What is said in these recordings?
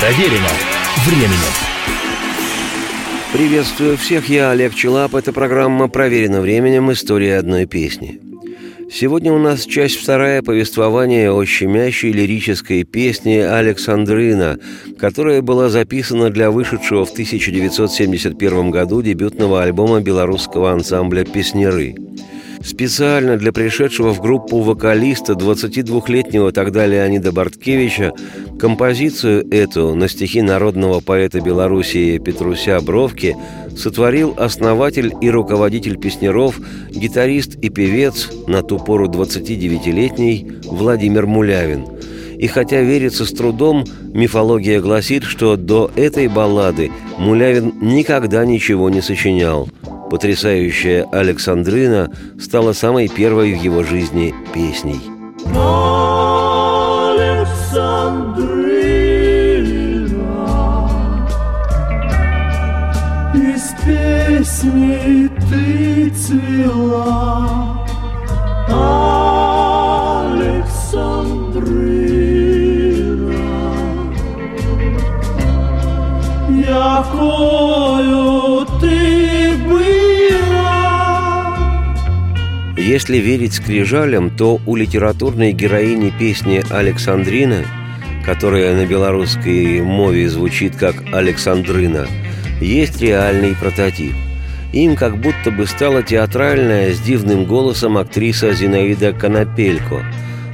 Проверено временем. Приветствую всех, я Олег Челап. Это программа «Проверено временем. История одной песни». Сегодня у нас часть вторая повествования о щемящей лирической песне «Александрина», которая была записана для вышедшего в 1971 году дебютного альбома белорусского ансамбля «Песнеры». Специально для пришедшего в группу вокалиста 22-летнего тогда Леонида Борткевича композицию эту на стихи народного поэта Белоруссии Петруся Бровки сотворил основатель и руководитель песнеров, гитарист и певец, на ту пору 29-летний Владимир Мулявин – и хотя верится с трудом, мифология гласит, что до этой баллады Мулявин никогда ничего не сочинял. Потрясающая Александрина стала самой первой в его жизни песней. из Если верить скрижалям, то у литературной героини песни «Александрина», которая на белорусской мове звучит как «Александрина», есть реальный прототип. Им как будто бы стала театральная с дивным голосом актриса Зинаида Конопелько,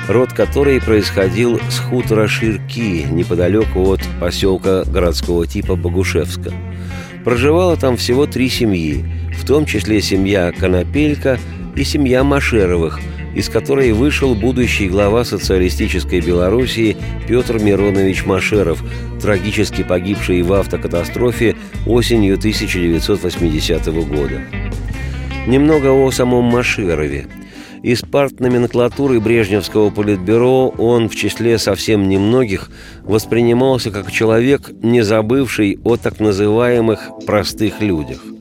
род которой происходил с хутора Ширки, неподалеку от поселка городского типа Богушевска. Проживало там всего три семьи, в том числе семья Конопелька – и семья Машеровых, из которой вышел будущий глава социалистической Белоруссии Петр Миронович Машеров, трагически погибший в автокатастрофе осенью 1980 года. Немного о самом Машерове. Из партноменклатуры Брежневского политбюро он в числе совсем немногих воспринимался как человек, не забывший о так называемых «простых людях».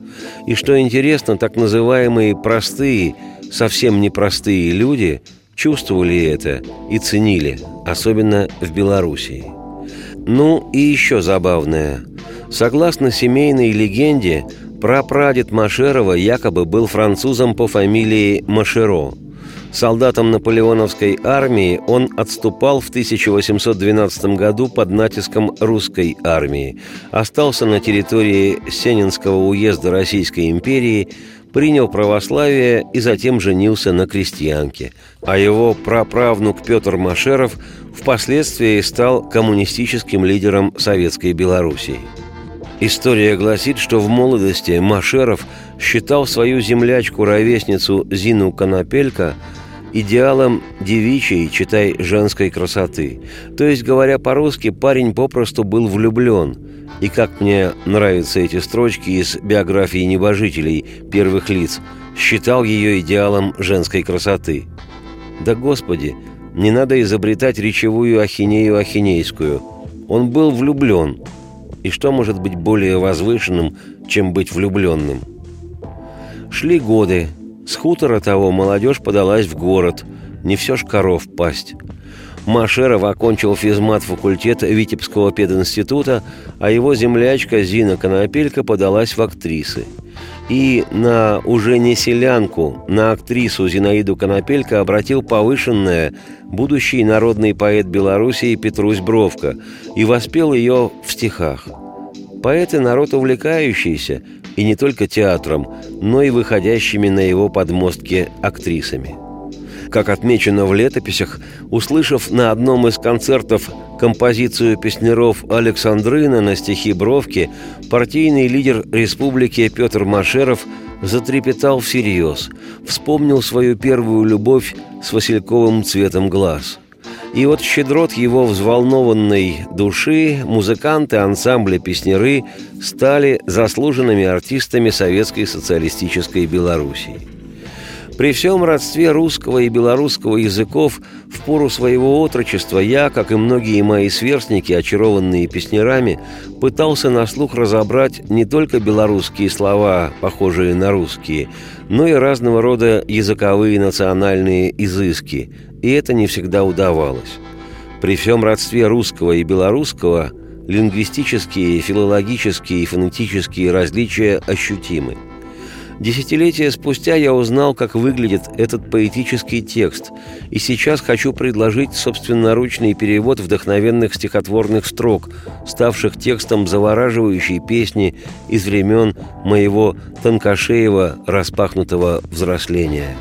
И что интересно, так называемые простые, совсем непростые люди чувствовали это и ценили, особенно в Белоруссии. Ну и еще забавное. Согласно семейной легенде, прапрадед Машерова якобы был французом по фамилии Машеро – Солдатом наполеоновской армии он отступал в 1812 году под натиском русской армии, остался на территории Сенинского уезда Российской империи, принял православие и затем женился на крестьянке, а его праправнук Петр Машеров впоследствии стал коммунистическим лидером Советской Белоруссии. История гласит, что в молодости Машеров считал свою землячку-ровесницу Зину Конопелько – идеалом девичьей, читай, женской красоты. То есть, говоря по-русски, парень попросту был влюблен. И как мне нравятся эти строчки из биографии небожителей первых лиц, считал ее идеалом женской красоты. Да господи, не надо изобретать речевую ахинею ахинейскую. Он был влюблен. И что может быть более возвышенным, чем быть влюбленным? Шли годы, с хутора того молодежь подалась в город. Не все ж коров пасть. Машеров окончил физмат факультета Витебского пединститута, а его землячка Зина Конопелька подалась в актрисы. И на уже не селянку, на актрису Зинаиду Конопелька обратил повышенное будущий народный поэт Белоруссии Петрусь Бровка и воспел ее в стихах. Поэты – народ увлекающийся, и не только театром, но и выходящими на его подмостки актрисами. Как отмечено в летописях, услышав на одном из концертов композицию песнеров Александрына на стихи Бровки, партийный лидер республики Петр Машеров затрепетал всерьез, вспомнил свою первую любовь с васильковым цветом глаз – и вот щедрот его взволнованной души музыканты ансамбля «Песнеры» стали заслуженными артистами Советской социалистической Белоруссии. При всем родстве русского и белорусского языков в пору своего отрочества я, как и многие мои сверстники, очарованные песнерами, пытался на слух разобрать не только белорусские слова, похожие на русские, но и разного рода языковые национальные изыски, и это не всегда удавалось. При всем родстве русского и белорусского Лингвистические, филологические и фонетические различия ощутимы. Десятилетия спустя я узнал, как выглядит этот поэтический текст, и сейчас хочу предложить собственноручный перевод вдохновенных стихотворных строк, ставших текстом завораживающей песни из времен моего тонкошеева распахнутого взросления.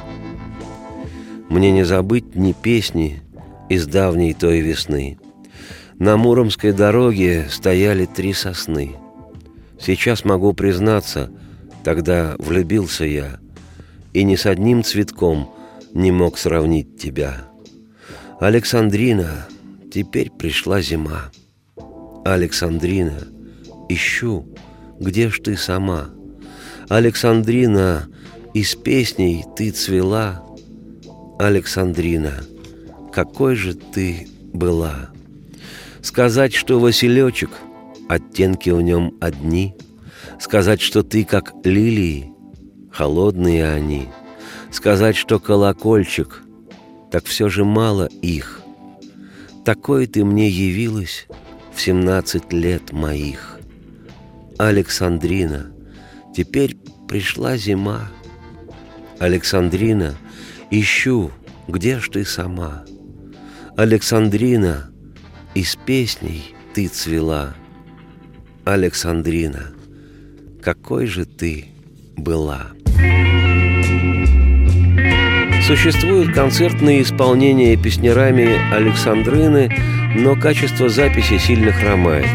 Мне не забыть ни песни из давней той весны. На Муромской дороге стояли три сосны. Сейчас могу признаться, тогда влюбился я, и ни с одним цветком не мог сравнить тебя. Александрина, теперь пришла зима. Александрина, ищу, где ж ты сама? Александрина, из песней ты цвела. Александрина, какой же ты была? Сказать, что Василечек, оттенки в нем одни, Сказать, что ты как лилии, холодные они, Сказать, что колокольчик, так все же мало их. Такой ты мне явилась в семнадцать лет моих. Александрина, теперь пришла зима. Александрина, ищу, где ж ты сама? Александрина, из песней ты цвела. Александрина, какой же ты была. Существуют концертные исполнения песнярами Александрины, но качество записи сильно хромает.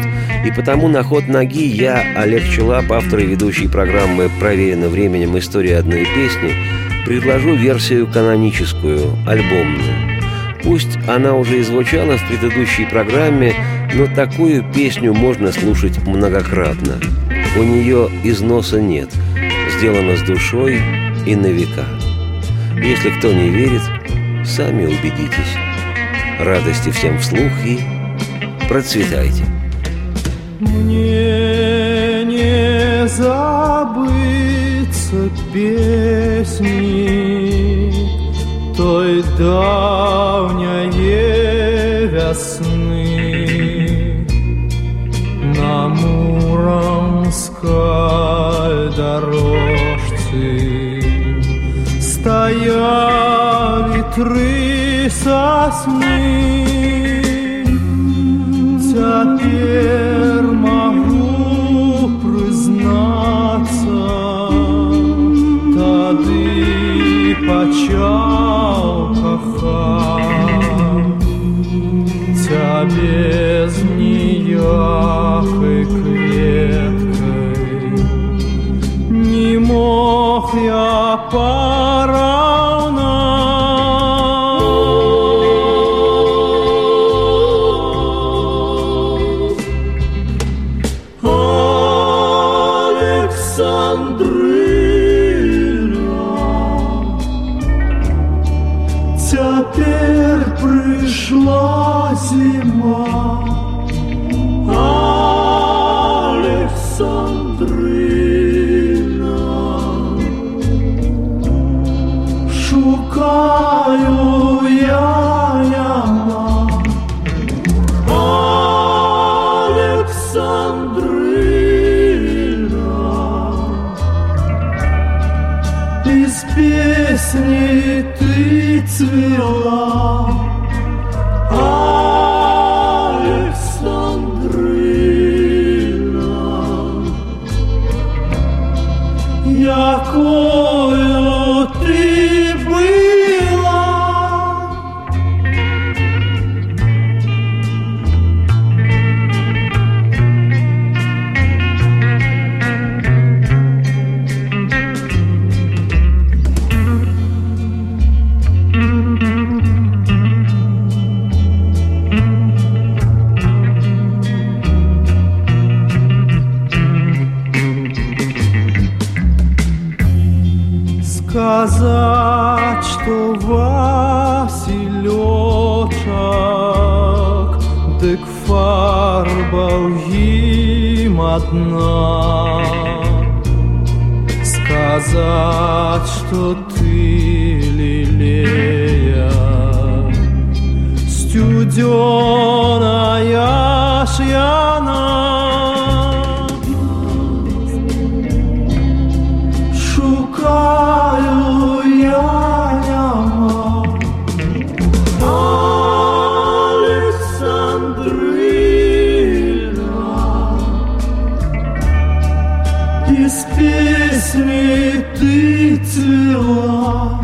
И потому на ход ноги я, Олег Челап, автор и ведущий программы «Проверено временем. История одной песни», предложу версию каноническую, альбомную. Пусть она уже и звучала в предыдущей программе, но такую песню можно слушать многократно. У нее износа нет, сделано с душой и на века. Если кто не верит, сами убедитесь. Радости всем вслух и процветайте. Мне не забыться песни той давней весны три сосны. Теперь могу признаться, тады почал кохать тебе з ніякой клеткой. Не мог я поравнать. Песни ты цвела, сказать, что Василечок, дык фарба им одна. Сказать, что ты лилея, студеная ж я песни ты цвела.